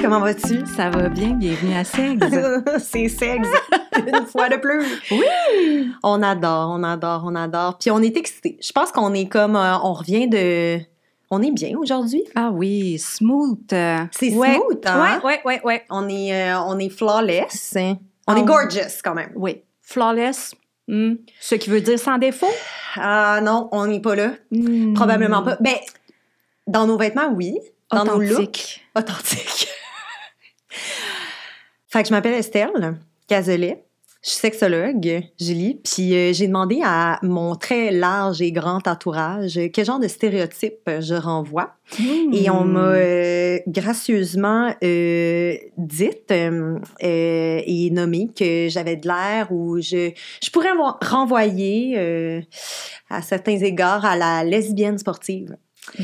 Comment vas-tu? Ça va bien, bienvenue à Sex. c'est sexe, une fois de plus. Oui! On adore, on adore, on adore. Puis on est excités. Je pense qu'on est comme, euh, on revient de... On est bien aujourd'hui. Ah oui, smooth. C'est Ouais. smooth, hein? Ouais, ouais, ouais, ouais. On est, euh, on est flawless. hein? On est gorgeous quand même. Oui. Flawless. hmm, Ce qui veut dire sans défaut? Ah non, on n'est pas là. Hmm. Probablement pas. Ben, dans nos vêtements, oui. Dans nos looks, Authentique. fait que je m'appelle Estelle Cazelet. Je suis sexologue, Julie, puis euh, j'ai demandé à mon très large et grand entourage euh, quel genre de stéréotypes je renvoie. Et on m'a Hmm. euh, gracieusement dit et nommé que j'avais de l'air ou je, je pourrais renvoyer à certains égards à la lesbienne sportive.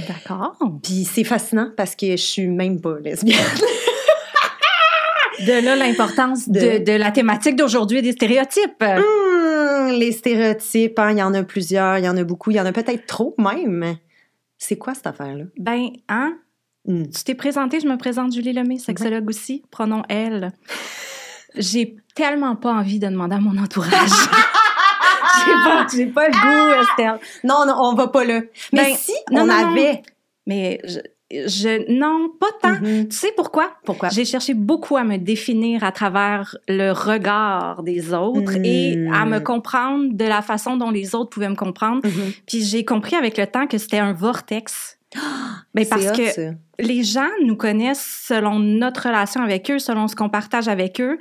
D'accord. Puis c'est fascinant parce que je suis même pas lesbienne. De là l'importance de... De- de la thématique d'aujourd'hui des stéréotypes. Hum, les stéréotypes, hein, il y en a plusieurs, il y en a beaucoup, il y en a peut-être trop même. C'est quoi cette affaire-là? Ben, hein? Hum. Tu t'es présentée, je me présente Julie Lemay, sexologue aussi, pronom elle. J'ai tellement pas envie de demander à mon entourage. j'ai pas, j'ai pas le goût, Estelle. Non, non, on va pas là. Mais Ben, si non, on non, non. avait... Mais je, je non, pas tant. Mhm. Tu sais pourquoi? Pourquoi? J'ai cherché beaucoup à me définir à travers le regard des autres Mm. et à me comprendre de la façon dont les autres pouvaient me comprendre. Mhm. Puis j'ai compris avec le temps que c'était un vortex. Mais C'est parce hot, que ça. les gens nous connaissent selon notre relation avec eux, selon ce qu'on partage avec eux.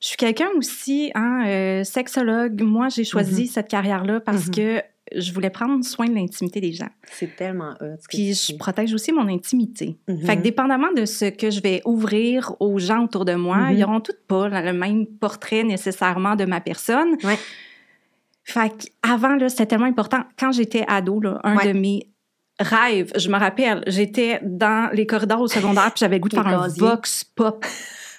Je suis quelqu'un aussi, hein, euh, sexologue. Moi, j'ai choisi cette carrière-là parce Mhm. que je voulais prendre soin de l'intimité des gens. C'est tellement hot. Puis je protège aussi mon intimité. Mhm. Fait que dépendamment de ce que je vais ouvrir aux gens autour de moi, ils n'auront toutes pas le même portrait nécessairement de ma personne. Ouais. Fait qu'avant, là, c'était tellement important. Quand j'étais ado, là, un Ouais. de mes rêves, je me rappelle, j'étais dans les corridors au secondaire puis j'avais le goût de faire un vox pop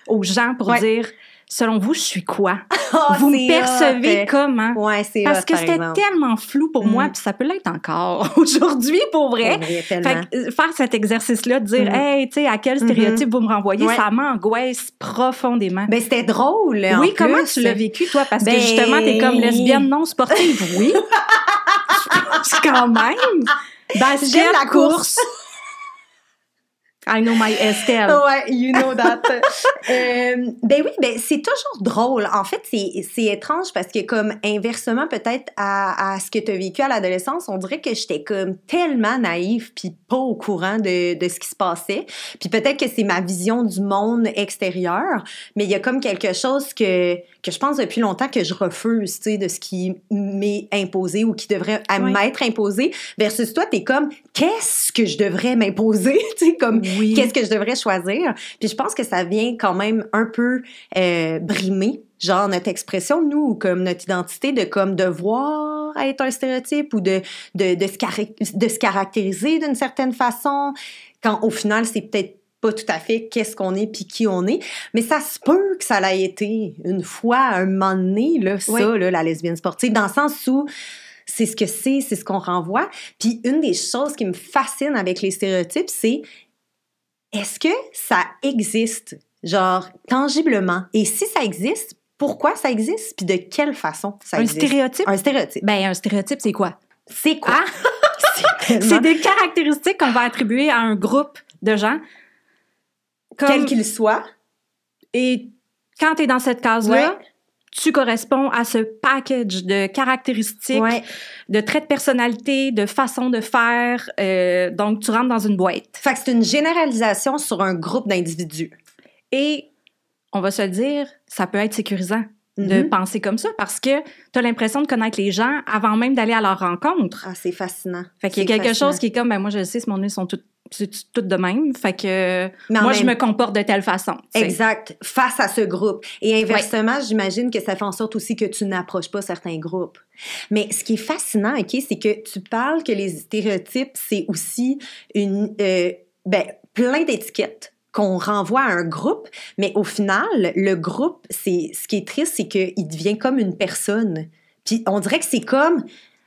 aux gens pour Ouais. dire, selon vous, je suis quoi? Ah, vous me percevez hot. comment? Ouais, c'est Parce hot, que par c'était exemple. tellement flou pour moi, Mm. puis ça peut l'être encore aujourd'hui pour vrai. Fait que, euh, faire cet exercice-là, de dire, Mhm. hey, tu sais, à quel stéréotype vous me renvoyez, Ouais. ça m'angoisse profondément. Ben, c'était drôle. en oui, comment plus. tu l'as vécu, toi? Parce Ben- que justement, t'es comme lesbienne non sportive. Oui. Quand même. Basket, J'aime la course. I know my Estelle. Ouais, you know that. Euh, ben oui, ben c'est toujours drôle. En fait, c'est étrange parce que comme inversement peut-être à, à ce que tu as vécu à l'adolescence, on dirait que j'étais comme tellement naïve puis pas au courant de, de ce qui se passait. Puis peut-être que c'est ma vision du monde extérieur, mais il y a comme quelque chose que que je pense depuis longtemps que je refuse, tu sais, de ce qui m'est imposé ou qui devrait Oui. m'être imposé versus toi, t'es comme qu'est-ce que je devrais m'imposer, tu sais, comme Oui. qu'est-ce que je devrais choisir? Puis je pense que ça vient quand même un peu euh, brimer, genre notre expression, nous, ou comme notre identité de comme devoir être un stéréotype ou de, de, de, se, cari- de se caractériser d'une certaine façon, quand au final, c'est peut-être pas tout à fait qu'est-ce qu'on est puis qui on est. Mais ça se peut que ça l'a été une fois, un moment donné, là, ça, Oui. là, la lesbienne sportive, dans le sens où c'est ce que c'est, c'est ce qu'on renvoie. Puis une des choses qui me fascine avec les stéréotypes, c'est est-ce que ça existe, genre tangiblement? Et si ça existe, pourquoi ça existe? Puis de quelle façon ça Un existe? stéréotype? Un stéréotype. Ben, un stéréotype, c'est quoi? C'est quoi? Ah! c'est tellement- des caractéristiques qu'on va attribuer à un groupe de gens. Comme- Quel qu'il soit. Et quand tu es dans cette case-là, Ouais. Tu corresponds à ce package de caractéristiques, Ouais. de traits de personnalité, de façon de faire. euh, donc, tu rentres dans une boîte. Fait que c'est une généralisation sur un groupe d'individus. Et on va se le dire, ça peut être sécurisant de Mhm. penser comme ça parce que tu as l'impression de connaître les gens avant même d'aller à leur rencontre. Ah, c'est fascinant. Fait qu'il y a C'est quelque fascinant. chose qui est comme, ben moi, je le sais, ce monde sont toutes, c'est toutes de même? Fait que Mais moi, même- je me comporte de telle façon. Exact, face à ce groupe. Et inversement, j'imagine que ça fait en sorte aussi que tu n'approches pas certains groupes. Mais ce qui est fascinant, OK, c'est que tu parles que les stéréotypes, c'est aussi une, euh, ben, plein d'étiquettes qu'on renvoie à un groupe, mais au final, le groupe, c'est ce qui est triste, c'est qu'il devient comme une personne. Puis on dirait que c'est comme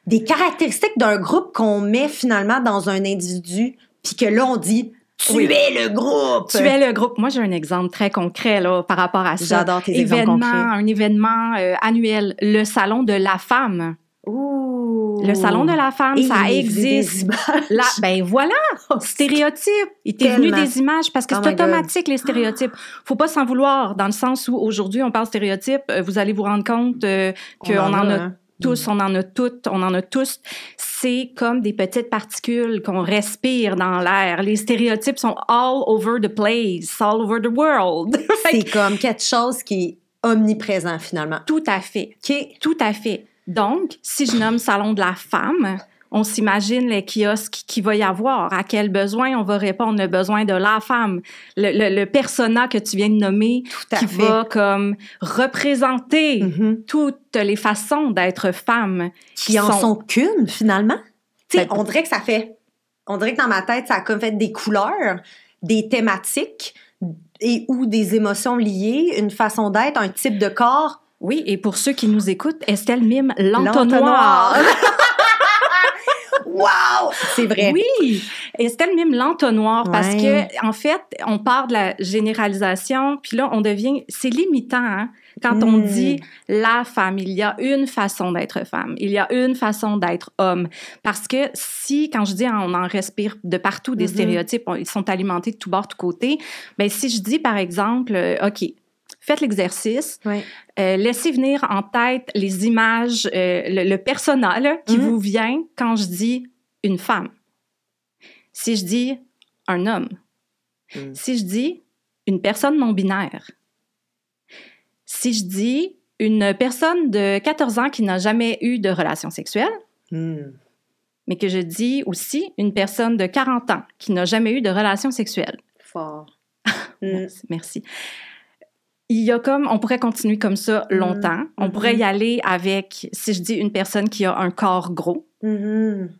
des caractéristiques d'un groupe qu'on met finalement dans un individu, puis que là, on dit Tu Oui. es le groupe. Tu es le groupe. Moi, j'ai un exemple très concret là, par rapport à ça. J'adore tes exemples concrets. un événement euh, annuel, le salon de la femme. Ouh. Le salon de la femme, Et ça il existe. des. Là, ben voilà, stéréotypes. Il t'est venu des images parce que Oh c'est automatique les stéréotypes. Faut pas s'en vouloir dans le sens où aujourd'hui on parle stéréotypes, euh, vous allez vous rendre compte euh, qu'on en, a hein. Tous, on en a toutes, on en a tous. C'est comme des petites particules qu'on respire dans l'air. Les stéréotypes sont all over the place, all over the world. C'est comme quelque chose qui est omniprésent finalement. Tout à fait. OK. Tout à fait. Donc, si je nomme Salon de la femme, on s'imagine les kiosques qu'il va y avoir, à quel besoin on va répondre, le besoin de la femme, le, le, le persona que tu viens de nommer, qui fait. va comme représenter Mhm. toutes les façons d'être femme. Qui en sont qu'une finalement. Ben, on dirait que ça fait. On dirait que dans ma tête, ça a comme fait des couleurs, des thématiques et ou des émotions liées, une façon d'être, un type de corps. Oui, et pour ceux qui nous écoutent, Estelle mime L'entonnoir. wow! C'est vrai. Oui, Estelle mime l'entonnoir parce que en fait, on part de la généralisation, puis là on devient c'est limitant hein, quand on Mm. dit la femme, il y a une façon d'être femme, il y a une façon d'être homme parce que si quand je dis on en respire de partout des Mhm. stéréotypes, on- ils sont alimentés de tous bords, tous côtés, ben si je dis par exemple euh, OK, Faites l'exercice. Euh, laissez venir en tête les images, euh, le, le persona là, qui Mhm. vous vient quand je dis une femme. Si je dis un homme. Mm. Si je dis une personne non binaire. Si je dis une personne de 14 ans qui n'a jamais eu de relation sexuelle, Hmm. mais que je dis aussi une personne de 40 ans qui n'a jamais eu de relation sexuelle. Fort. Merci. Il y a comme, on pourrait continuer comme ça longtemps. On Mhm. pourrait y aller avec, si je dis une personne qui a un corps gros, Mhm.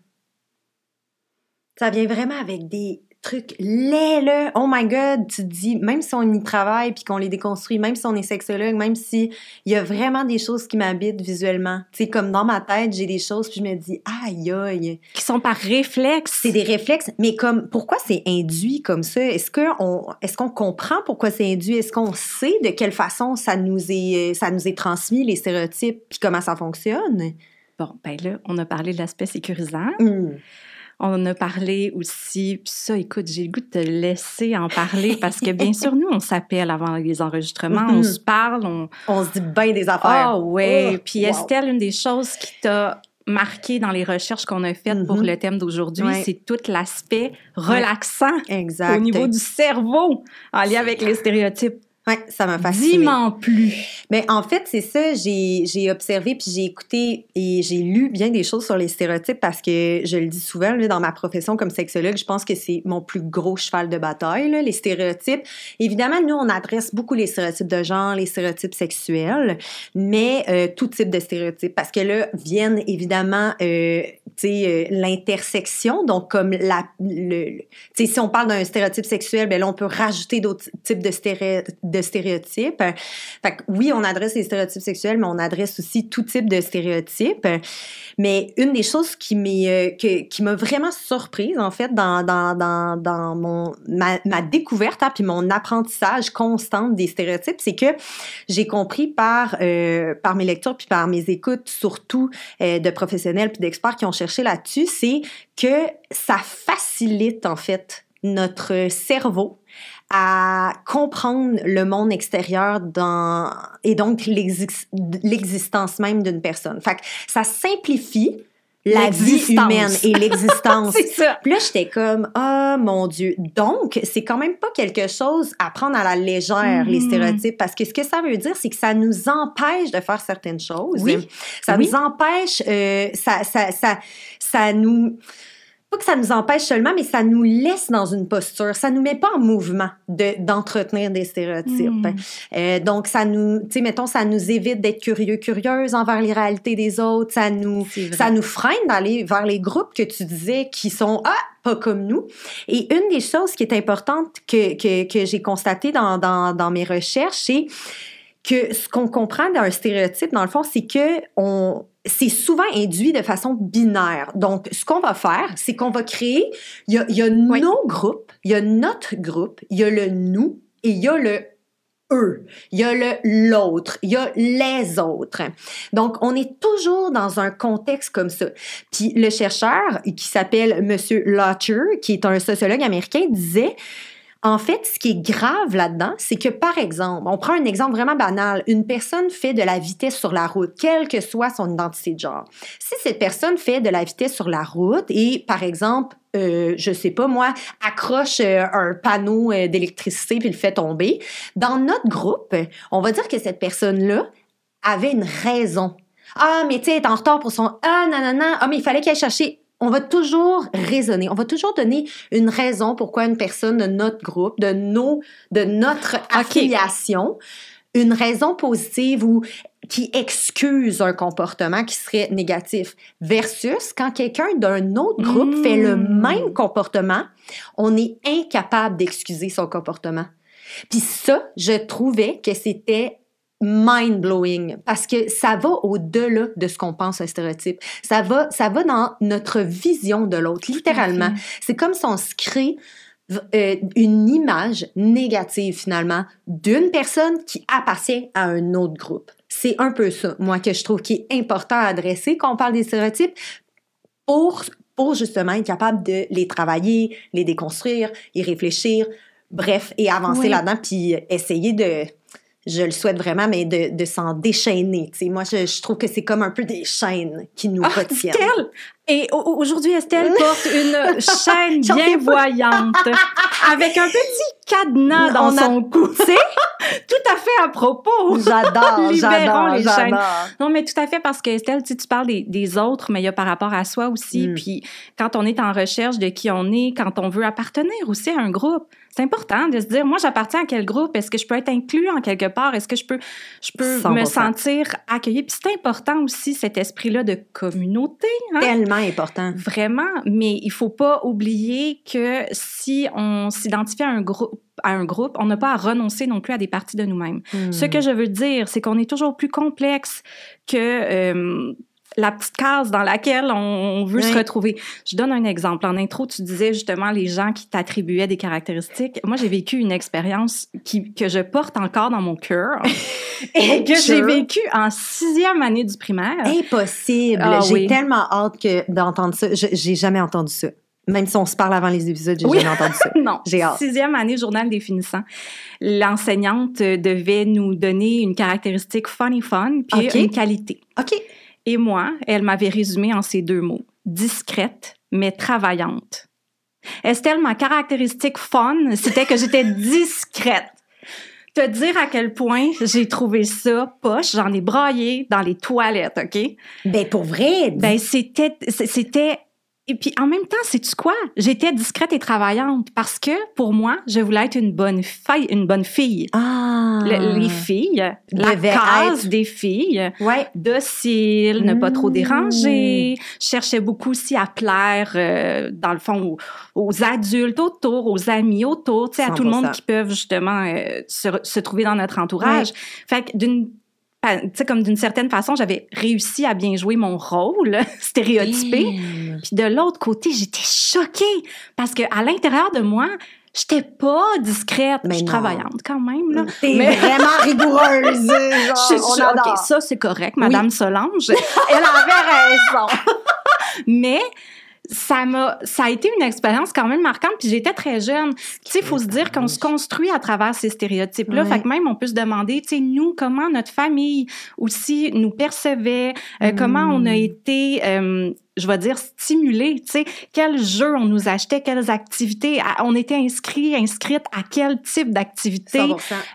Ça vient vraiment avec des trucs laids, là. Oh my God, tu te dis, même si on y travaille puis qu'on les déconstruit, même si on est sexologue, même si il y a vraiment des choses qui m'habitent visuellement. Tu sais, comme dans ma tête, j'ai des choses puis je me dis, aïe aïe. qui sont par réflexe. C'est des réflexes, mais comme, pourquoi c'est induit comme ça? Est-ce qu'on est qu'on comprend pourquoi c'est induit? Est-ce qu'on sait de quelle façon ça nous est, ça nous est transmis, les stéréotypes, puis comment ça fonctionne? Bon, ben là, on a parlé de l'aspect sécurisant. Hmm. On a parlé aussi, puis ça, écoute, j'ai le goût de te laisser en parler parce que bien sûr, nous, on s'appelle avant les enregistrements, on Mhm. se parle, on... On se dit bien des affaires. Ah ouais! Oh, puis wow. Estelle, une des choses qui t'a marqué dans les recherches qu'on a faites pour Mhm. le thème d'aujourd'hui, Ouais. c'est tout l'aspect relaxant Exact. au niveau du cerveau en lien avec les stéréotypes. Ouais, ça m'a fasciné. Dis-m'en plus! Mais en fait, c'est ça, j'ai j'ai observé puis j'ai écouté et j'ai lu bien des choses sur les stéréotypes parce que je le dis souvent là, dans ma profession comme sexologue, je pense que c'est mon plus gros cheval de bataille, là, les stéréotypes. Évidemment, nous, on adresse beaucoup les stéréotypes de genre, les stéréotypes sexuels, mais euh, tout type de stéréotypes parce que là viennent évidemment, euh, tu sais, euh, l'intersection, donc comme la, le, le- tu sais, si on parle d'un stéréotype sexuel, ben là, on peut rajouter d'autres types de, stéré- de stéréotypes. Oui, on adresse les stéréotypes sexuels, mais on adresse aussi tout type de stéréotypes. Mais une des choses qui euh, m'a vraiment surprise, en fait, dans, ma, découverte, hein, puis mon apprentissage constant des stéréotypes, c'est que j'ai compris par, euh, mes lectures, puis par mes écoutes, surtout euh, de professionnels puis d'experts qui ont cherché là-dessus, c'est que ça facilite, en fait, notre cerveau à comprendre le monde extérieur dans, et donc l'exis- l'existence même d'une personne. Fait que ça simplifie la vie humaine et l'existence. C'est ça! Puis là, j'étais comme, ah mon Dieu. Donc, c'est quand même pas quelque chose à prendre à la légère, les stéréotypes, parce que ce que ça veut dire, c'est que ça nous empêche de faire certaines choses. Oui. Ça Oui. nous empêche, euh, ça, ça, ça, ça nous. Pas que ça nous empêche seulement, mais ça nous laisse dans une posture. Ça nous met pas en mouvement de, d'entretenir des stéréotypes. Mhm. Euh, donc, ça nous, tu sais, mettons, ça nous évite d'être curieux, curieuse envers les réalités des autres. Ça nous, ça nous freine d'aller vers les groupes que tu disais qui sont ah pas comme nous. Et une des choses qui est importante que, que, que j'ai constaté dans, dans, dans mes recherches, c'est que ce qu'on comprend d'un stéréotype, dans le fond, c'est que on, c'est souvent induit de façon binaire. Donc, ce qu'on va faire, c'est qu'on va créer, il y a, il y a nos groupes, il y a notre groupe, il y a le nous et il y a le eux, il y a le l'autre, il y a les autres. Donc, on est toujours dans un contexte comme ça. Puis le chercheur qui s'appelle Monsieur Lotcher, qui est un sociologue américain, disait en fait, ce qui est grave là-dedans, c'est que, par exemple, on prend un exemple vraiment banal, une personne fait de la vitesse sur la route, quelle que soit son identité de genre. Si cette personne fait de la vitesse sur la route et, par exemple, euh, je sais pas moi, accroche euh, un panneau euh, d'électricité puis le fait tomber, dans notre groupe, on va dire que cette personne-là avait une raison. Ah, mais tu sais, est en retard pour son... Ah, non. Ah, mais il fallait qu'elle cherche on va toujours raisonner, on va toujours donner une raison pourquoi une personne de notre groupe, de nos, de notre affiliation, une raison positive ou qui excuse un comportement qui serait négatif versus quand quelqu'un d'un autre groupe fait le hmm. même comportement, on est incapable d'excuser son comportement. Puis ça, je trouvais que c'était mind-blowing parce que ça va au-delà de ce qu'on pense un stéréotype. Ça va, ça va dans notre vision de l'autre, littéralement. C'est comme si on se crée euh, une image négative finalement d'une personne qui appartient à un autre groupe. C'est un peu ça, moi, que je trouve qui est important à adresser quand on parle des stéréotypes pour, pour justement être capable de les travailler, les déconstruire, y réfléchir, bref, et avancer là-dedans, puis essayer de je le souhaite vraiment, mais de, de s'en déchaîner. sais, moi, je, je, trouve que c'est comme un peu des chaînes qui nous ah, retiennent. Estelle! Et aujourd'hui, Estelle porte une chaîne bien voyante avec un petit cadenas dans son cou. tout à fait à propos. J'adore, j'adore, les chaînes. Non, mais tout à fait parce que Estelle, tu, tu parles des, des, autres, mais il y a par rapport à soi aussi. Mm. Puis quand on est en recherche de qui on est, quand on veut appartenir aussi à un groupe, c'est important de se dire, moi, j'appartiens à quel groupe? Est-ce que je peux être inclus en quelque part? Est-ce que je peux, je peux me sentir accueillie? Puis c'est important aussi, cet esprit-là de communauté. Hein? Tellement important. Vraiment, mais il faut pas oublier que si on s'identifie à un groupe, à un groupe, on n'a pas à renoncer non plus à des parties de nous-mêmes. Ce hmm. que je veux dire, c'est qu'on est toujours plus complexe que euh, la petite case dans laquelle on veut se retrouver. Je donne un exemple. En intro, tu disais justement les gens qui t'attribuaient des caractéristiques. Moi, j'ai vécu une expérience qui, que je porte encore dans mon cœur et que j'ai vécu en sixième année du primaire. Impossible. Ah j'ai tellement hâte que d'entendre ça. J'ai jamais entendu ça. Même si on se parle avant les épisodes, j'ai jamais entendu ça. non. J'ai hâte. Sixième année, journal définissant. L'enseignante devait nous donner une caractéristique funny fun puis une qualité. OK. Et moi, elle m'avait résumé en ces deux mots discrète, mais travaillante. Estelle, ma caractéristique fun, c'était que j'étais discrète. Te dire à quel point j'ai trouvé ça poche, j'en ai braillé dans les toilettes, OK? Ben, pour vrai? Ben, c'était, c'était et puis en même temps, sais-tu quoi? J'étais discrète et travaillante parce que pour moi, je voulais être une bonne fille, une bonne fille. Ah. les filles, la case des filles, ouais. docile, ne pas trop mmh. déranger. Je cherchais beaucoup aussi à plaire, euh, dans le fond, aux, adultes autour, aux amis autour, tu sais, à tout le monde qui peuvent justement euh, se, se, trouver dans notre entourage. Fait que d'une comme d'une certaine façon, j'avais réussi à bien jouer mon rôle stéréotypé. Puis de l'autre côté, j'étais choquée parce que à l'intérieur de moi, j'étais pas discrète. Mais je suis travaillante quand même, là. T'es mais... vraiment rigoureuse. Genre, je, OK, ça, c'est correct, Madame Solange. Elle avait raison. mais ça m'a ça a été une expérience quand même marquante puis j'étais très jeune. Tu sais faut se dire qu'on se construit à travers ces stéréotypes là fait que même on peut se demander tu sais nous comment notre famille aussi nous percevait euh, comment on a été euh, je vais dire, stimuler, tu sais, quels jeux on nous achetait, quelles activités, on était inscrit, inscrite à quel type d'activité.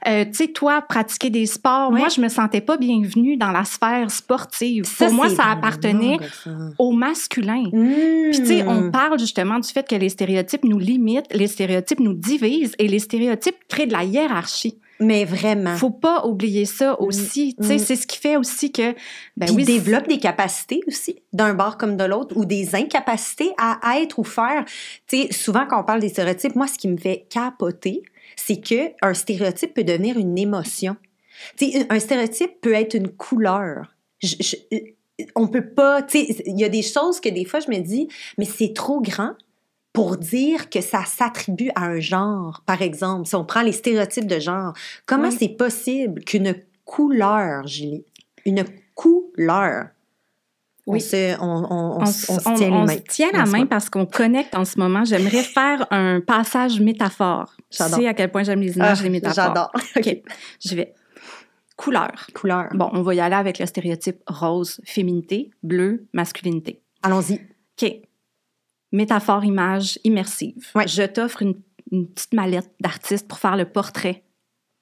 Euh, tu sais, toi, pratiquer des sports, moi, je me sentais pas bienvenue dans la sphère sportive. Pour moi, ça appartenait au masculin. Puis, tu sais, on parle justement du fait que les stéréotypes nous limitent, les stéréotypes nous divisent et les stéréotypes créent de la hiérarchie. Mais vraiment. Faut pas oublier ça mm, aussi. Tu sais, mm. c'est ce qui fait aussi que. Ben oui, développe des capacités aussi, d'un bord comme de l'autre, ou des incapacités à être ou faire. Tu sais, souvent quand on parle des stéréotypes, moi, ce qui me fait capoter, c'est que un stéréotype peut devenir une émotion. Tu sais, un stéréotype peut être une couleur. on peut pas, il y a des choses que des fois je me dis, mais c'est trop grand pour dire que ça s'attribue à un genre, par exemple. Si on prend les stéréotypes de genre, comment Oui. c'est possible qu'une couleur, Julie, une couleur, on Oui. se, on, on- on On, se- on se tient on se tient la se main parce qu'on connecte en ce moment. J'aimerais faire un passage métaphore. Tu sais à quel point j'aime les images Ah, et les métaphores. J'adore. OK. Je vais. Couleur. Couleur. Bon, on va y aller avec le stéréotype rose, féminité, bleu, masculinité. Allons-y. OK. Métaphore, image immersive. Ouais. Je t'offre une, une petite mallette d'artiste pour faire le portrait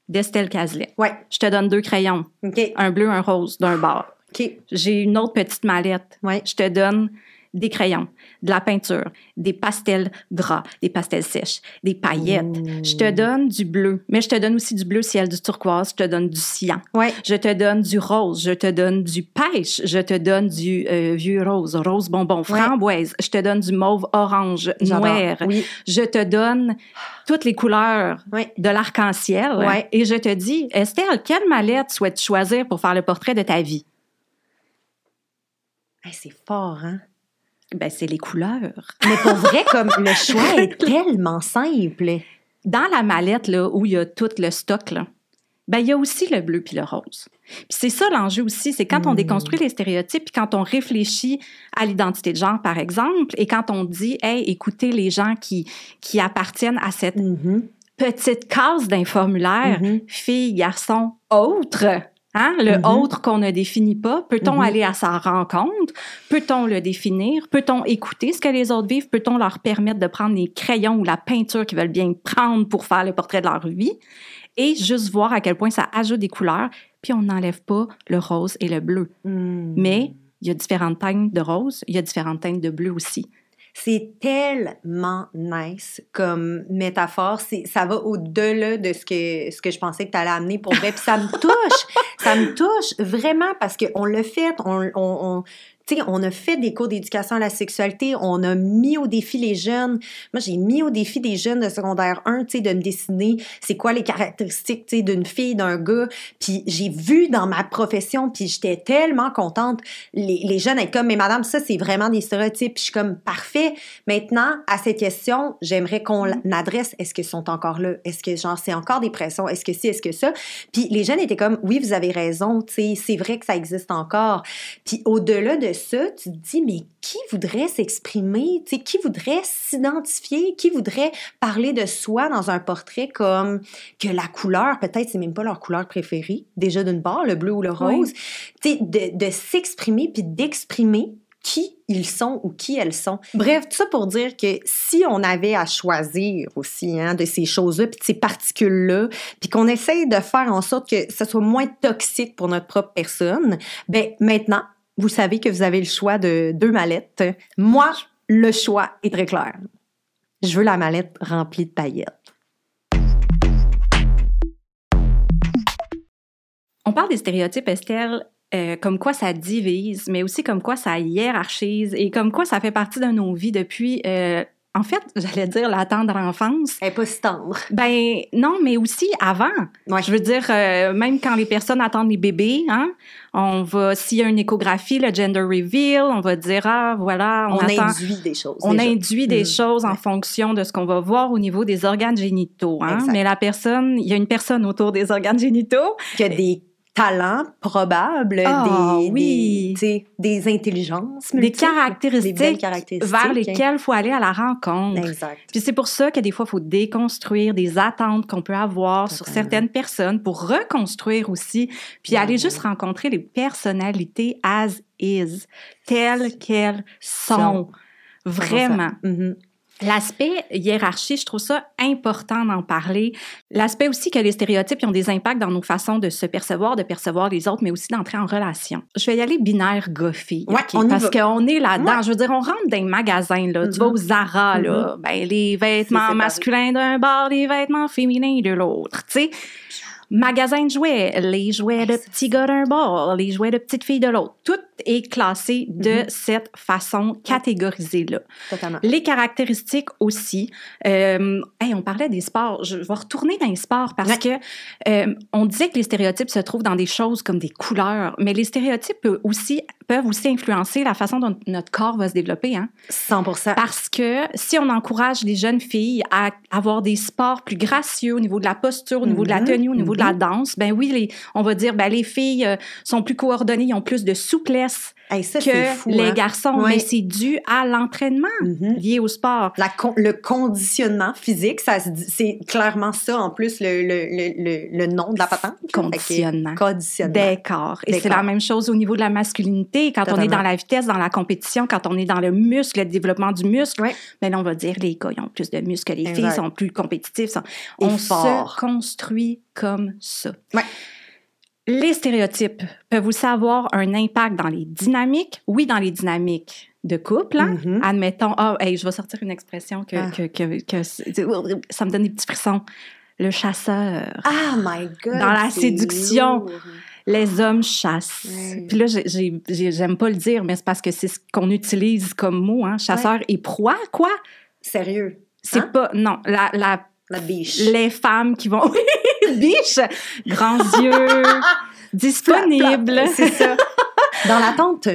d'Estelle Cazelet. Ouais. Je te donne deux crayons, un bleu, un rose, d'un bord. OK. J'ai une autre petite mallette. Ouais. Je te donne des crayons, de la peinture, des pastels gras, des pastels sèches, des paillettes. Mmh. Je te donne du bleu, mais je te donne aussi du bleu ciel, du turquoise, je te donne du cyan. Ouais. Je te donne du rose, je te donne du pêche, je te donne du euh, vieux rose, rose bonbon, framboise, je te donne du mauve orange, noir. Oui. Je te donne toutes les couleurs Ouais. de l'arc-en-ciel Ouais. et je te dis, Estelle, quelle mallette souhaites-tu choisir pour faire le portrait de ta vie? Hey, c'est fort, hein? Ben, c'est les couleurs. Mais pour vrai, comme le choix est tellement simple. Dans la mallette là, où il y a tout le stock, là, ben, il y a aussi le bleu puis le rose. Puis c'est ça l'enjeu aussi, c'est quand on Mm. déconstruit les stéréotypes, puis quand on réfléchit à l'identité de genre, par exemple, et quand on dit, hey, écoutez les gens qui, qui appartiennent à cette Mhm. petite case d'un formulaire, Mhm. fille, garçon, autre. Hein? Le Mhm. autre qu'on ne définit pas, peut-on Mhm. aller à sa rencontre? Peut-on le définir? Peut-on écouter ce que les autres vivent? Peut-on leur permettre de prendre les crayons ou la peinture qu'ils veulent bien prendre pour faire le portrait de leur vie? Et juste voir à quel point ça ajoute des couleurs, puis on n'enlève pas le rose et le bleu. Mm. Mais il y a différentes teintes de rose, il y a différentes teintes de bleu aussi. C'est tellement nice comme métaphore. Ça va au-delà de ce que, ce que je pensais que tu allais amener pour vrai. Puis ça me touche. ça me touche vraiment parce qu'on l'a fait. On, on, on, tu sais, on a fait des cours d'éducation à la sexualité. On a mis au défi les jeunes. Moi, j'ai mis au défi des jeunes de secondaire 1, tu sais, de me dessiner c'est quoi les caractéristiques, tu sais, d'une fille, d'un gars. Puis j'ai vu dans ma profession, puis j'étais tellement contente. Les, les jeunes être comme, mais madame, ça, c'est vraiment des stéréotypes. Puis je suis comme, parfait. Maintenant, à cette question, j'aimerais qu'on l'adresse. Est-ce qu'ils sont encore là? Est-ce que, genre, c'est encore des pressions? Est-ce que si, est-ce que ça? Puis les jeunes étaient comme, oui, vous avez raison, tu sais, c'est vrai que ça existe encore. Puis au-delà de ça, tu te dis, mais qui voudrait s'exprimer? Qui voudrait s'identifier? Qui voudrait parler de soi dans un portrait comme que la couleur, peut-être, c'est même pas leur couleur préférée, déjà d'une part, le bleu ou le Oui. rose. Sais, de, de s'exprimer puis d'exprimer qui ils sont ou qui elles sont. Bref, tout ça pour dire que si on avait à choisir aussi hein, de ces choses-là, puis de ces particules-là, puis qu'on essaye de faire en sorte que ça soit moins toxique pour notre propre personne, ben maintenant, vous savez que vous avez le choix de deux mallettes. Moi, le choix est très clair. Je veux la mallette remplie de paillettes. On parle des stéréotypes, Estelle, euh, comme quoi ça divise, mais aussi comme quoi ça hiérarchise et comme quoi ça fait partie de nos vies depuis, euh, en fait, j'allais dire la tendre enfance. Elle est pas si tendre. Ben non, mais aussi avant. Ouais. Je veux dire, euh, même quand les personnes attendent les bébés, hein, on va, s'il y a une échographie, le gender reveal, on va dire, ah, voilà, on, On, attend. induit des choses. On déjà. induit des Mhm. choses en Ouais. fonction de ce qu'on va voir au niveau des organes génitaux. Hein? Mais la personne, il y a une personne autour des organes génitaux qu'il y a des talents probables, Ah, des, oui. des, intelligences, des caractéristiques, des belles caractéristiques vers lesquelles il faut aller à la rencontre. Exact. Puis c'est pour ça que des fois, il faut déconstruire des attentes qu'on peut avoir sur certaines personnes pour reconstruire aussi, puis aller juste rencontrer les personnalités as is, telles qu'elles sont. Sont. Vraiment. L'aspect hiérarchie, je trouve ça important d'en parler. L'aspect aussi que les stéréotypes ils ont des impacts dans nos façons de se percevoir, de percevoir les autres, mais aussi d'entrer en relation. Je vais y aller binaire goffy, Ouais, on y parce qu'on est là-dedans. Ouais. Je veux dire, on rentre dans les magasins, là. Tu Mhm. vas au Zara, là. Ben, les vêtements masculins d'un bord, les vêtements féminins de l'autre. Tu sais, magasin de jouets, les jouets de petits gars d'un bord, les jouets de petites filles de l'autre. Tout est classé de Mhm. cette façon catégorisée-là. Les caractéristiques aussi. Euh, hey, on parlait des sports. Je vais retourner dans les sports parce Ouais. que euh, on disait que les stéréotypes se trouvent dans des choses comme des couleurs, mais les stéréotypes peuvent aussi, peuvent aussi influencer la façon dont notre corps va se développer. Hein? 100 Parce que si on encourage les jeunes filles à avoir des sports plus gracieux au niveau de la posture, au niveau de la Mhm, tenue, au niveau de la mhm. danse, ben oui, les- on va dire, ben les filles euh, sont plus coordonnées, ils ont plus de souplesse Hey, ça, c'est que fou. les hein? garçons, mais c'est dû à l'entraînement Mhm. lié au sport. La con- le conditionnement physique, ça c'est clairement ça, en plus, le, le, le, le, le nom de la patente. Conditionnement. Que- Conditionnement. D'accord. Et c'est la même chose au niveau de la masculinité. Quand on est dans la vitesse, dans la compétition, quand on est dans le muscle, le développement du muscle, Ouais. ben là, on va dire les gars, ils ont plus de muscles que les filles, Exact. sont plus compétitifs. sont- On se construit comme ça. Ouais. Les stéréotypes peuvent aussi avoir un impact dans les dynamiques. Oui, dans les dynamiques de couple. hein. Mhm. Admettons, ah, hey, je vais sortir une expression que, Ah. que, que, que- ça me donne des petits frissons. Le chasseur. Ah, my God! Dans la séduction. lourd. Les hommes chassent. Puis là, j'ai- j'ai- j'ai- j'aime pas le dire, mais c'est parce que c'est ce qu'on utilise comme mot, hein, chasseur et proie, quoi. Sérieux. C'est Hein? pas, non, la, la, La biche. les femmes qui vont, oui, biche, grands yeux, disponibles, C'est ça. Dans l'attente.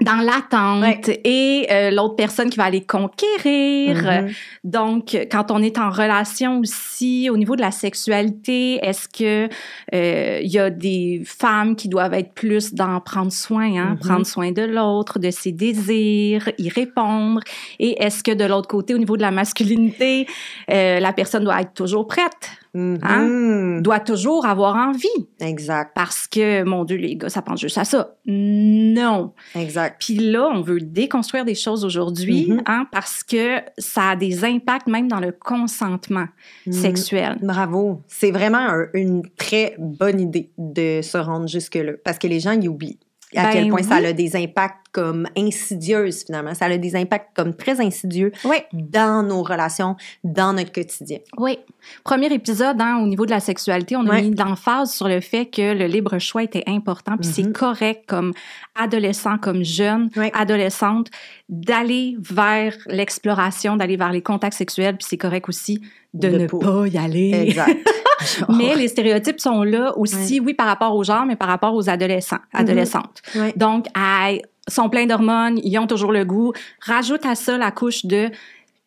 Dans l'attente, et euh, l'autre personne qui va aller conquérir. Mhm. Donc, quand on est en relation aussi, au niveau de la sexualité, est-ce que euh, il y a des femmes qui doivent être plus dans prendre soin, hein, Mhm. prendre soin de l'autre, de ses désirs, y répondre, et est-ce que de l'autre côté, au niveau de la masculinité, euh, la personne doit être toujours prête, Mhm. doit toujours avoir envie, Exact. parce que mon Dieu, les gars, ça pense juste à ça. Non. Exact. Puis là, on veut déconstruire des choses aujourd'hui, Mhm. hein, parce que ça a des impacts même dans le consentement Mhm. sexuel. Bravo. C'est vraiment un- une très bonne idée de se rendre jusque-là. Parce que les gens y oublient à Ben quel point ça a des impacts comme insidieux, finalement. Ça a des impacts comme très insidieux Oui, dans nos relations, dans notre quotidien. oui. Premier épisode, hein, au niveau de la sexualité, on a Ouais. mis l'emphase sur le fait que le libre choix était important, puis c'est correct comme adolescent, comme jeune, adolescente, d'aller vers l'exploration, d'aller vers les contacts sexuels, puis c'est correct aussi de, De ne pas. pas y aller. Exact. Mais les stéréotypes sont là aussi, oui, par rapport au genre, mais par rapport aux adolescents, Mhm. adolescentes. Donc, ils sont pleins d'hormones, ils ont toujours le goût. Rajoute à ça la couche de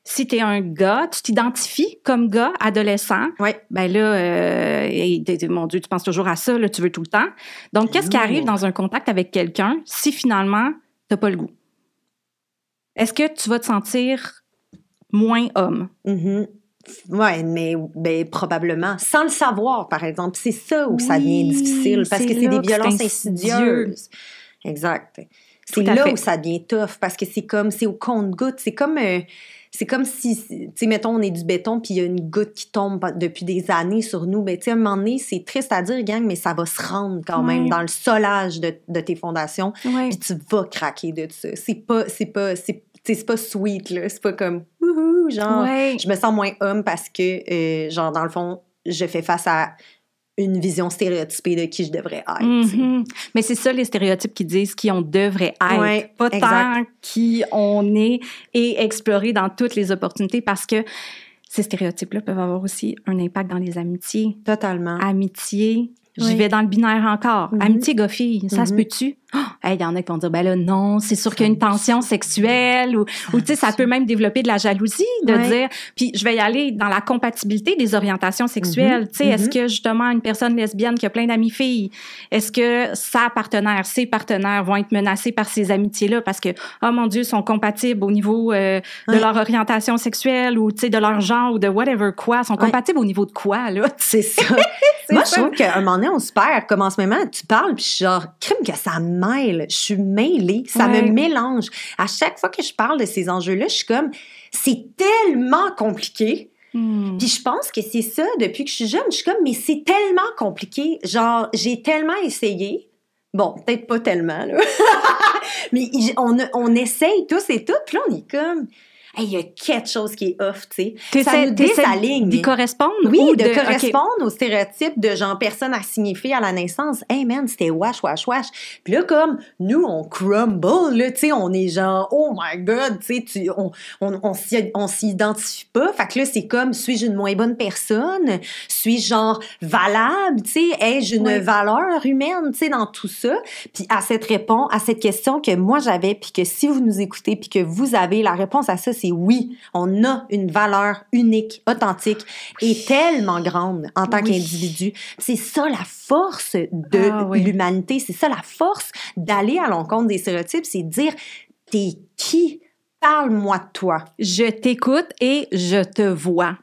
si tu es un gars, tu t'identifies comme gars adolescent, Ouais. ben là, euh, t'es- mon Dieu, tu penses toujours à ça, là, tu veux tout le temps. Donc, qu'est-ce qui arrive dans un contact avec quelqu'un si finalement, tu pas le goût? Est-ce que tu vas te sentir moins homme? Mhm. Ouais, mais ben, probablement. Sans le savoir, par exemple. C'est ça où ça devient Oui, difficile, parce que c'est des violences insidieux. insidieuses. Exact. C'est là fait. où ça devient tough, parce que c'est comme, c'est au compte-goutte. C'est comme, euh, c'est comme si, tu sais, mettons, on est du béton, puis il y a une goutte qui tombe depuis des années sur nous. Ben, tu sais, à un moment donné, c'est triste à dire, gang, mais ça va se rendre quand même dans le solage de, de tes fondations, puis tu vas craquer de ça. C'est pas, c'est pas, c'est, c'est pas sweet, là. C'est pas comme, wouhou, genre, Ouais. je me sens moins homme parce que, euh, genre, dans le fond, je fais face à une vision stéréotypée de qui je devrais être. Mhm. Mais c'est ça les stéréotypes qui disent qui on devrait être, Ouais, pas exact. tant qui on est et explorer dans toutes les opportunités parce que ces stéréotypes-là peuvent avoir aussi un impact dans les amitiés. Totalement. Amitié, j'y vais dans le binaire encore. Mhm. Amitié gars-fille, ça se Mhm. peut-tu? Il y en a qui vont dire, ben là, non, c'est sûr qu'il y a une tension sexuelle ou, ou tu sais, ça peut même développer de la jalousie de Ouais. dire, puis je vais y aller dans la compatibilité des orientations sexuelles. Mhm. Tu sais, est-ce Mhm. que justement une personne lesbienne qui a plein d'amis filles, est-ce que sa partenaire, ses partenaires vont être menacés par ces amitiés-là parce que, oh mon Dieu, sont compatibles au niveau euh, de Ouais. leur orientation sexuelle ou, tu sais, de leur genre ou de whatever quoi, sont Ouais. compatibles au niveau de quoi, là? C'est ça. Moi, je trouve qu'à un moment donné, on se perd. Comme en ce moment, tu parles, puis je suis genre, crime que ça mêle. Je suis mêlée. Ça Ouais. me mélange. À chaque fois que je parle de ces enjeux-là, je suis comme, c'est tellement compliqué. Hmm. Puis je pense que c'est ça, depuis que je suis jeune, je suis comme, mais c'est tellement compliqué. Genre, j'ai tellement essayé. Bon, peut-être pas tellement, là. mais on, on essaye tous et toutes, puis là, on est comme, hey, il y a quelque chose qui est off, tu sais. Ça nous désaligne. D'y correspondre? Oui, ou de, ok. correspondre aux stéréotypes de genre personne à signifier à la naissance. Hey man, c'était wash, wash, wash. Puis là, comme nous, on crumble, là, tu sais, on est genre, oh my god, tu sais, on, on, on s'y- on s'identifie pas. Fait que là, c'est comme, suis-je une moins bonne personne? Suis-je genre valable? Tu sais, ai-je une valeur humaine, tu sais, dans tout ça? Puis à cette réponse, à cette question que moi j'avais, puis que si vous nous écoutez, puis que vous avez la réponse à ça, c'est oui, on a une valeur unique, authentique et tellement grande en tant Oui. qu'individu. C'est ça la force de Ah oui. l'humanité, c'est ça la force d'aller à l'encontre des stéréotypes, c'est de dire t'es qui? Parle-moi de toi. Je t'écoute et je te vois.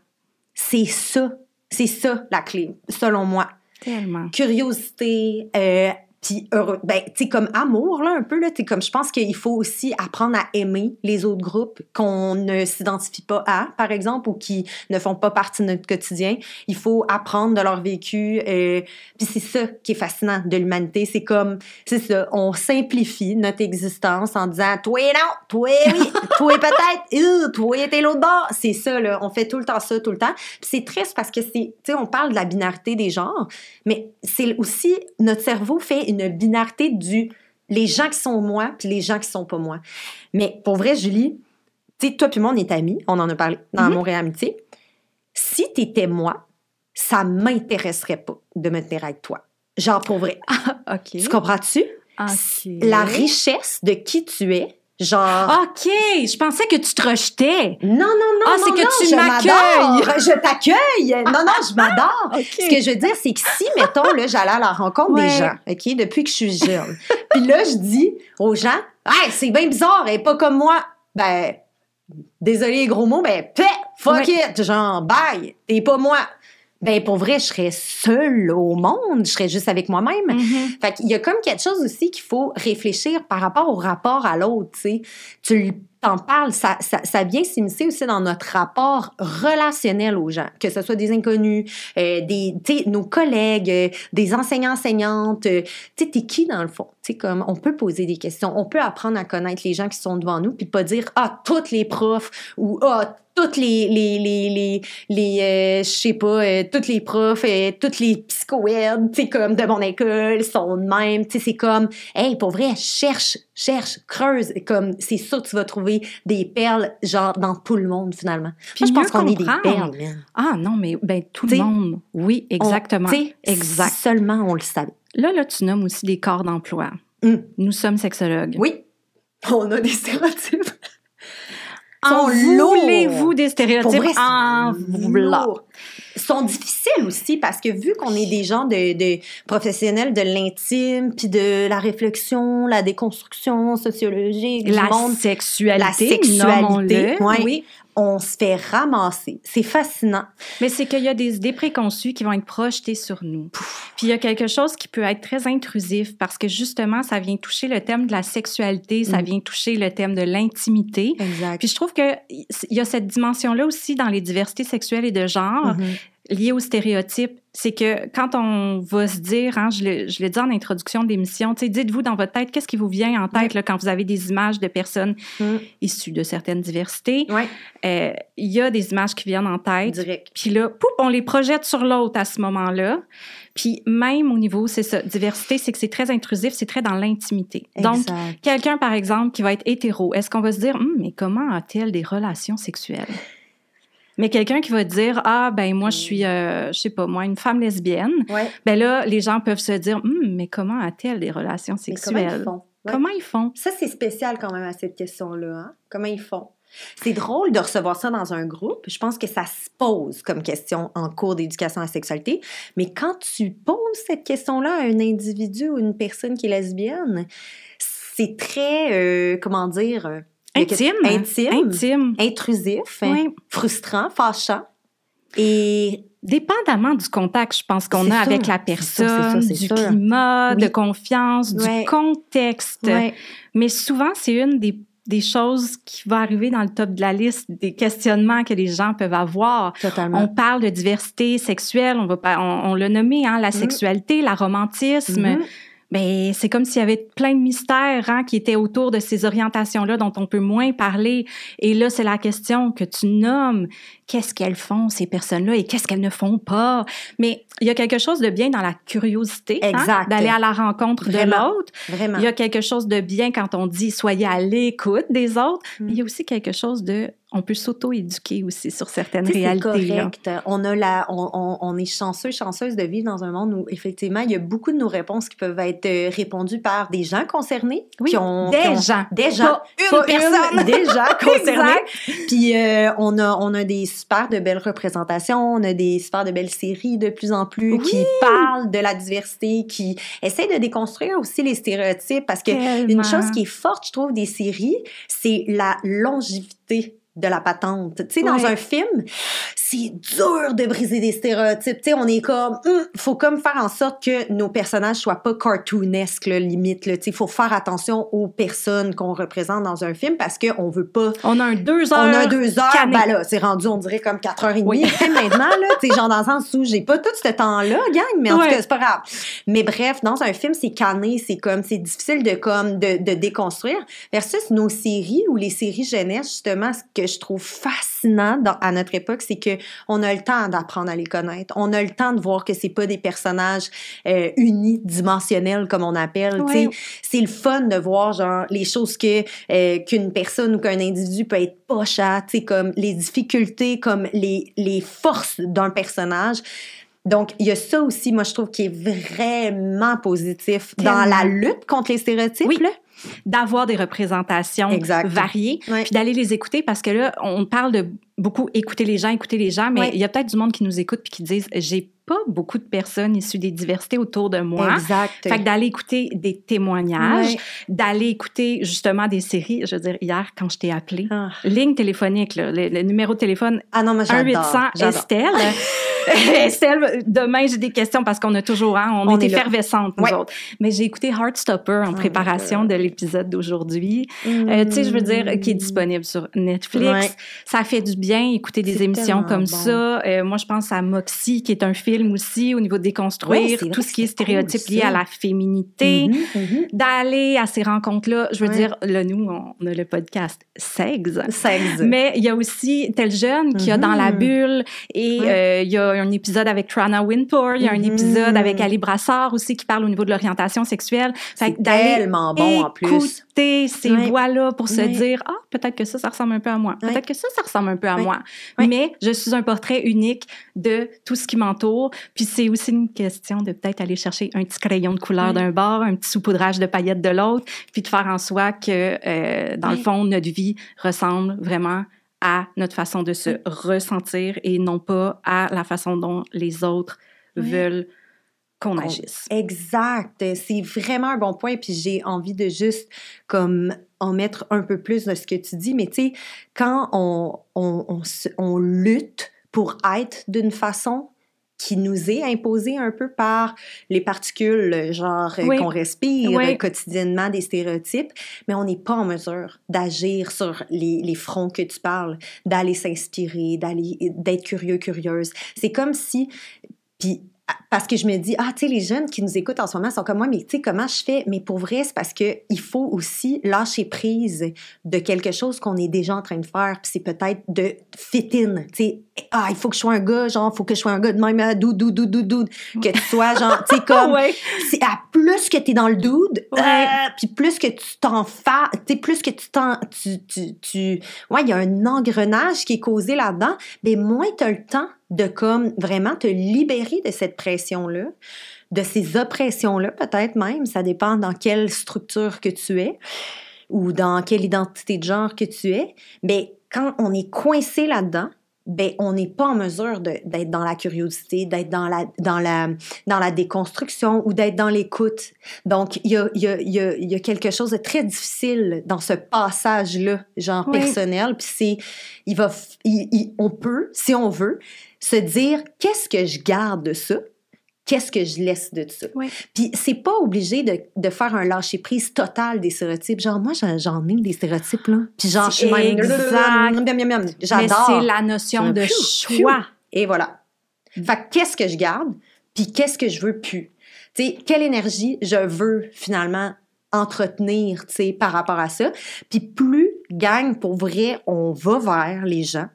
C'est ça, c'est ça la clé, selon moi. Tellement. curiosité, euh, puis heureux. Ben, tu comme amour, là, un peu, là, tu comme je pense qu'il faut aussi apprendre à aimer les autres groupes qu'on ne s'identifie pas à, par exemple, ou qui ne font pas partie de notre quotidien. Il faut apprendre de leur vécu. Euh, puis c'est ça qui est fascinant de l'humanité. C'est comme, c'est ça, on simplifie notre existence en disant, toi non, toi oui, toi peut-être, toi t'es l'autre bord. C'est ça, là. On fait tout le temps ça, tout le temps. Puis c'est triste parce que c'est, tu sais, on parle de la binarité des genres, mais c'est aussi, notre cerveau fait une binarité du les gens qui sont moi puis les gens qui sont pas moi. Mais pour vrai, Julie, tu sais, toi puis moi, on est amis, on en a parlé dans mon réamitié. Si t'étais moi, ça m'intéresserait pas de me tenir avec toi. Genre, pour vrai. OK. Tu comprends-tu? La richesse de qui tu es, genre... OK. Je pensais que tu te rejetais. Non, non, non, Ah, non, c'est que non, tu m'accueilles. Je t'accueille. Non, non, je m'adore. Ce que je veux dire, c'est que si, mettons, là, j'allais à la rencontre Ouais. des gens, OK, depuis que je suis jeune, puis là, je dis aux gens, hey, c'est bien bizarre, elle est pas comme moi. Ben, désolé, gros mots, ben, peh, fuck it, genre, bye, t'es pas moi. Ben, pour vrai, je serais seule au monde, je serais juste avec moi-même. Mhm. Fait qu'il y a comme quelque chose aussi qu'il faut réfléchir par rapport au rapport à l'autre, tu sais. Tu lui- t'en parles, ça, ça, ça vient s'immiscer aussi dans notre rapport relationnel aux gens, que ce soit des inconnus, euh, des, nos collègues, euh, des enseignants-enseignantes. euh, tu sais, t'es qui dans le fond? Tu sais, comme, on peut poser des questions, on peut apprendre à connaître les gens qui sont devant nous, puis pas dire, ah, toutes les profs, ou ah, toutes les, les, les, les, les euh, je sais pas, euh, toutes les profs, euh, toutes les psychoèdes, tu sais, comme de mon école, sont de même. Tu sais, c'est comme, hey, pour vrai, cherche, cherche, creuse. Comme, c'est sûr que tu vas trouver des perles, genre, dans tout le monde, finalement. Puis Moi, je pense qu'on est des perles. Ah non, mais ben, tout T'sais, le monde. Oui, exactement. On- exact. Seulement, on le savait. Là, là, tu nommes aussi des corps d'emploi. Hum. Nous sommes sexologues. Oui. On a des stéréotypes. En sont lourds. voulez-vous des stéréotypes? vrai, en voilà. sont difficiles aussi parce que vu qu'on est des gens de, de professionnels de l'intime puis de la réflexion, la déconstruction sociologique du La monde, sexualité, la sexualité, ouais. oui. On se fait ramasser. C'est fascinant. Mais c'est qu'il y a des idées préconçues qui vont être projetées sur nous. Puis il y a quelque chose qui peut être très intrusif parce que justement, ça vient toucher le thème de la sexualité, ça Mm. vient toucher le thème de l'intimité. Exact. Puis je trouve qu'il y a cette dimension-là aussi dans les diversités sexuelles et de genre Mhm. Liées aux stéréotypes. C'est que quand on va se dire, hein, je le, je le dis en introduction de l'émission, tu sais, dites-vous dans votre tête, qu'est-ce qui vous vient en tête là, quand vous avez des images de personnes Mhm. issues de certaines diversités? Euh, Il y a des images qui viennent en tête. direct. Puis là, poup, on les projette sur l'autre à ce moment-là. Puis même au niveau, c'est ça, diversité, c'est que c'est très intrusif, c'est très dans l'intimité. Donc, quelqu'un, par exemple, qui va être hétéro, est-ce qu'on va se dire, Hum, mais comment a-t-elle des relations sexuelles? Mais quelqu'un qui va dire, ah, ben moi, je suis, euh, je sais pas, moi, une femme lesbienne, Ouais. ben là, les gens peuvent se dire, Hum, mais comment a-t-elle des relations Mais comment sexuelles? ils font? Ouais. Comment ils font? Ça, c'est spécial quand même à cette question-là. Hein? Comment ils font? C'est drôle de recevoir ça dans un groupe. Je pense que ça se pose comme question en cours d'éducation à la sexualité. Mais quand tu poses cette question-là à un individu ou une personne qui est lesbienne, c'est très, euh, comment dire, euh, Intime. intime, Intime. intrusif, hein, Oui. frustrant, fâchant. Et Dépendamment du contact, je pense qu'on a avec la personne, ça, c'est du sûr. climat, Oui. de confiance, Ouais. du contexte. ouais, Mais souvent, c'est une des, des choses qui va arriver dans le top de la liste des questionnements que les gens peuvent avoir. totalement. On parle de diversité sexuelle, on, va on, on l'a nommé, hein, la Mhm. sexualité, l'aromantisme. Mhm. Mais c'est comme s'il y avait plein de mystères hein, qui étaient autour de ces orientations-là dont on peut moins parler. Et là, c'est la question que tu nommes. Qu'est-ce qu'elles font, ces personnes-là, et qu'est-ce qu'elles ne font pas? Mais il y a quelque chose de bien dans la curiosité, hein, d'aller à la rencontre de l'autre. Vraiment. Il y a quelque chose de bien quand on dit soyez à l'écoute des autres. Mm. Mais il y a aussi quelque chose de on peut s'auto-éduquer aussi sur certaines c'est réalités. là. correct. On, a la, on, on- on est chanceux, chanceuse de vivre dans un monde où, effectivement, il y a beaucoup de nos réponses qui peuvent être euh, répondues par des gens concernés. Oui, qui ont, des qui ont- gens. Des gens. Pas une Pas personne. des gens concernés. Puis euh, on, a, on a des super de belles représentations, on a des super de belles séries de plus en plus Oui. qui parlent de la diversité, qui essayent de déconstruire aussi les stéréotypes parce que Tellement. une chose qui est forte, je trouve, des séries, c'est la longévité de la patente. Tu sais, dans Ouais. un film, c'est dur de briser des stéréotypes. Tu sais, on est comme, hum, faut comme faire en sorte que nos personnages soient pas cartoonesques, là, limite. Là. Tu sais, faut faire attention aux personnes qu'on représente dans un film parce qu'on veut pas On a un deux heures. on a deux heures, ben là, c'est rendu, on dirait comme quatre heures et demie. Oui. Maintenant, là, tu sais, genre dans le sens où j'ai pas tout ce temps-là, gang, mais en Ouais. tout cas, c'est pas grave. Mais bref, dans un film, c'est cané, c'est comme, c'est difficile de, comme, de, de déconstruire. Versus nos séries ou les séries jeunesse, justement, ce que je trouve fascinant dans- à notre époque, c'est que on a le temps d'apprendre à les connaître. On a le temps de voir que c'est pas des personnages euh, unidimensionnels, comme on appelle, Ouais. c'est le fun de voir genre les choses que euh, qu'une personne ou qu'un individu peut être poche à, comme les difficultés, comme les les forces d'un personnage. Donc il y a ça aussi moi je trouve qui est vraiment positif dans la lutte contre les stéréotypes Oui. là. D'avoir des représentations Exact. variées, puis d'aller les écouter parce que là, on parle de beaucoup écouter les gens, écouter les gens, mais il y a peut-être du monde qui nous écoute puis qui disent j'ai pas beaucoup de personnes issues des diversités autour de moi. Exact. Fait que d'aller écouter des témoignages, d'aller écouter justement des séries. Je veux dire, hier, quand je t'ai appelé, Ah. ligne téléphonique, là, le, le numéro de téléphone Ah non, moi 1 j'adore. 800 j'adore. Estelle. Estelle, demain j'ai des questions parce qu'on a toujours, hein, on, On est, est là. effervescentes nous Ouais. autres. Mais j'ai écouté Heartstopper en my préparation de l'épisode d'aujourd'hui. Euh, tu sais, je veux dire, qui est disponible sur Netflix. Ouais. Ça fait du bien écouter des émissions comme bon. ça. Euh, moi, je pense à Moxie, qui est un film aussi au niveau de déconstruire Ouais, tout ce qui est cool, stéréotype lié à la féminité. Mhm, mhm. D'aller à ces rencontres-là. Je veux dire, là, nous, on a le podcast Sex. Sexe. Mais il y a aussi Tel Jeune qui a dans la Mhm. bulle et euh, il y a un épisode avec Trana Wintour, il y a un Mhm. épisode avec Ali Brassard aussi qui parle au niveau de l'orientation sexuelle. C'est tellement bon en plus. écouter ces voix-là pour se dire ah peut-être que ça ça ressemble un peu à moi, peut-être que ça ça ressemble un peu à moi. Mais je suis un portrait unique de tout ce qui m'entoure. Puis c'est aussi une question de peut-être aller chercher un petit crayon de couleur d'un bord, un petit saupoudrage de paillettes de l'autre, puis de faire en soi que euh, dans le fond notre vie ressemble vraiment à notre façon de se ressentir et non pas à la façon dont les autres veulent qu'on agisse. Exact. C'est vraiment un bon point. Puis j'ai envie de juste comme en mettre un peu plus de ce que tu dis. Mais tu sais, quand on, on, on, se- on lutte pour être d'une façon qui nous est imposée un peu par les particules, genre euh, Oui. qu'on respire Oui. euh, quotidiennement, des stéréotypes, mais on n'est pas en mesure d'agir sur les, les fronts que tu parles, d'aller s'inspirer, d'aller d'être curieux, curieuse. C'est comme si, puis parce que je me dis, ah, tu sais, les jeunes qui nous écoutent en ce moment sont comme moi, mais tu sais, comment je fais? Mais pour vrai, c'est parce que il faut aussi lâcher prise de quelque chose qu'on est déjà en train de faire, puis c'est peut-être de fit in, tu sais, ah, il faut que je sois un gars, genre, il faut que je sois un gars de même, dude, dude, dude, dude, dude, que tu sois, genre, tu sais, comme, Ouais. c'est à plus que tu es dans le dude, Ouais. euh, puis plus que tu t'en fais, tu sais, plus que tu t'en, tu, tu, tu, ouais, il y a un engrenage qui est causé là-dedans, mais moins tu as le temps de comme vraiment te libérer de cette pression-là, de ces oppressions-là peut-être même, ça dépend dans quelle structure que tu es ou dans quelle identité de genre que tu es, mais quand on est coincé là-dedans, ben on n'est pas en mesure d'être dans la curiosité, d'être dans la, dans la, dans la déconstruction ou d'être dans l'écoute. Donc, il y a, il y, a, il y, a, y a quelque chose de très difficile dans ce passage-là, genre Oui. personnel. Puis c'est, il va, il- on peut, si on veut, se dire qu'est-ce que je garde de ça, qu'est-ce que je laisse de ça? Oui. Puis c'est pas obligé de, de faire un lâcher prise total des stéréotypes. Genre moi j'en, ai des stéréotypes là. Puis genre je suis même J'adore. c'est la notion de choix. Et voilà. Fait que qu'est-ce que je garde, puis qu'est-ce que je veux plus? Tu sais, quelle énergie je veux finalement entretenir, tu sais, par rapport à ça? Puis plus, gang, pour vrai, on va vers les gens,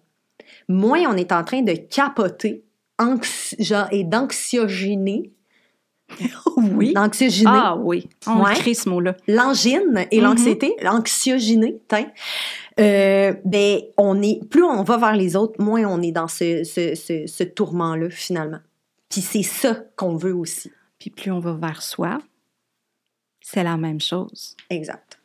moins on est en train de capoter genre, et d'anxiogéner. oui. D'anxiogéner. Ah oui, on Ouais. écrit ce mot-là. L'angine et Mhm. l'anxiété, l'anxiogéné. Euh, ben, on est, plus on va vers les autres, moins on est dans ce, ce, ce, ce tourment-là, finalement. Puis c'est ça qu'on veut aussi. Puis plus on va vers soi, c'est la même chose. Exact.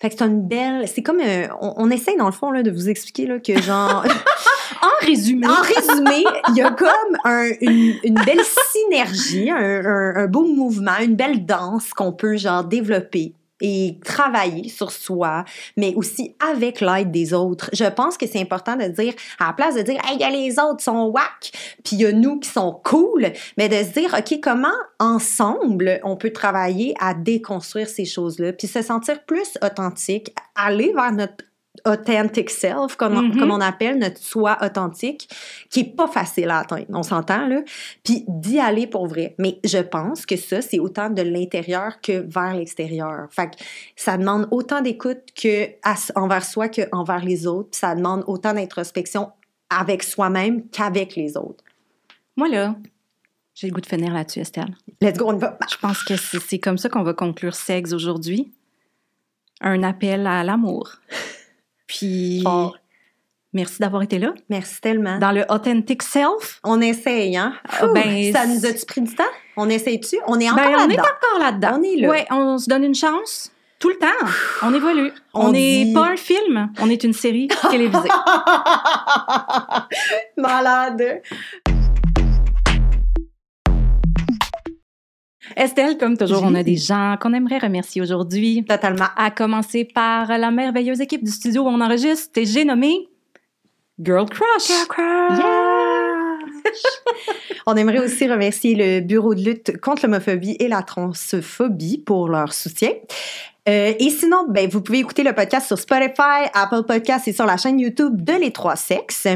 Fait que c'est une belle. C'est comme. euh, on, on essaie, dans le fond, là, de vous expliquer là, que, genre. En résumé, en résumé, il y a comme un- une, belle synergie, un, beau mouvement, une belle danse qu'on peut, genre, développer et travailler sur soi, mais aussi avec l'aide des autres. Je pense que c'est important de dire, à la place de dire, hey, il y a les autres qui sont whack, puis il y a nous qui sont cool, mais de se dire, OK, comment ensemble on peut travailler à déconstruire ces choses-là, puis se sentir plus authentique, aller vers notre authentic self, comme, on- Mhm. comme on appelle notre soi authentique, qui est pas facile à atteindre, on s'entend, là, puis d'y aller pour vrai. Mais je pense que ça, c'est autant de l'intérieur que vers l'extérieur. Fait que ça demande autant d'écoute que à- envers soi que envers les autres, puis ça demande autant d'introspection avec soi-même qu'avec les autres. moi là, j'ai le goût de finir là-dessus, Estelle. Let's go, on va. Je pense que c'est c'est comme ça qu'on va conclure Sexe aujourd'hui. Un appel à l'amour. Puis, merci d'avoir été là. Merci tellement. Dans le Authentic Self, On essaye, hein? Ah, ben, ça nous a-tu pris du temps? On essaye-tu? On est encore ben, on est là-dedans. encore là-dedans. On est là. Ouais, on se donne une chance. Tout le temps. On évolue. On On n'est dit- pas un film, on est une série télévisée. Malade. Estelle, comme toujours, on a Oui. des gens qu'on aimerait remercier aujourd'hui. Totalement. À commencer par la merveilleuse équipe du studio où on enregistre. Et j'ai nommé Girl Crush. Yeah! On aimerait aussi remercier le Bureau de lutte contre l'homophobie et la transphobie pour leur soutien. Euh, et sinon, ben, vous pouvez écouter le podcast sur Spotify, Apple Podcasts et sur la chaîne YouTube de Les Trois Sexes.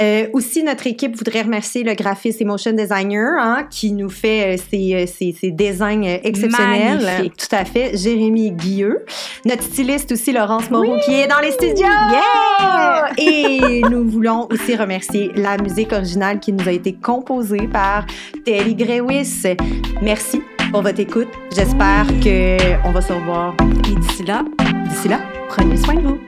Euh, aussi, notre équipe voudrait remercier le graphiste et motion designer hein, qui nous fait euh, ces, euh, ces, ces designs exceptionnels. Magnifique. Tout à fait. Jérémy Guilleux. Notre styliste aussi, Laurence Moreau, qui est dans les studios. Yeah! Et nous voulons aussi remercier la musique originale qui nous a été composée par Terry Grewis. Merci pour votre écoute. J'espère qu'on va se revoir Et d'ici là, d'ici là. prenez soin de vous.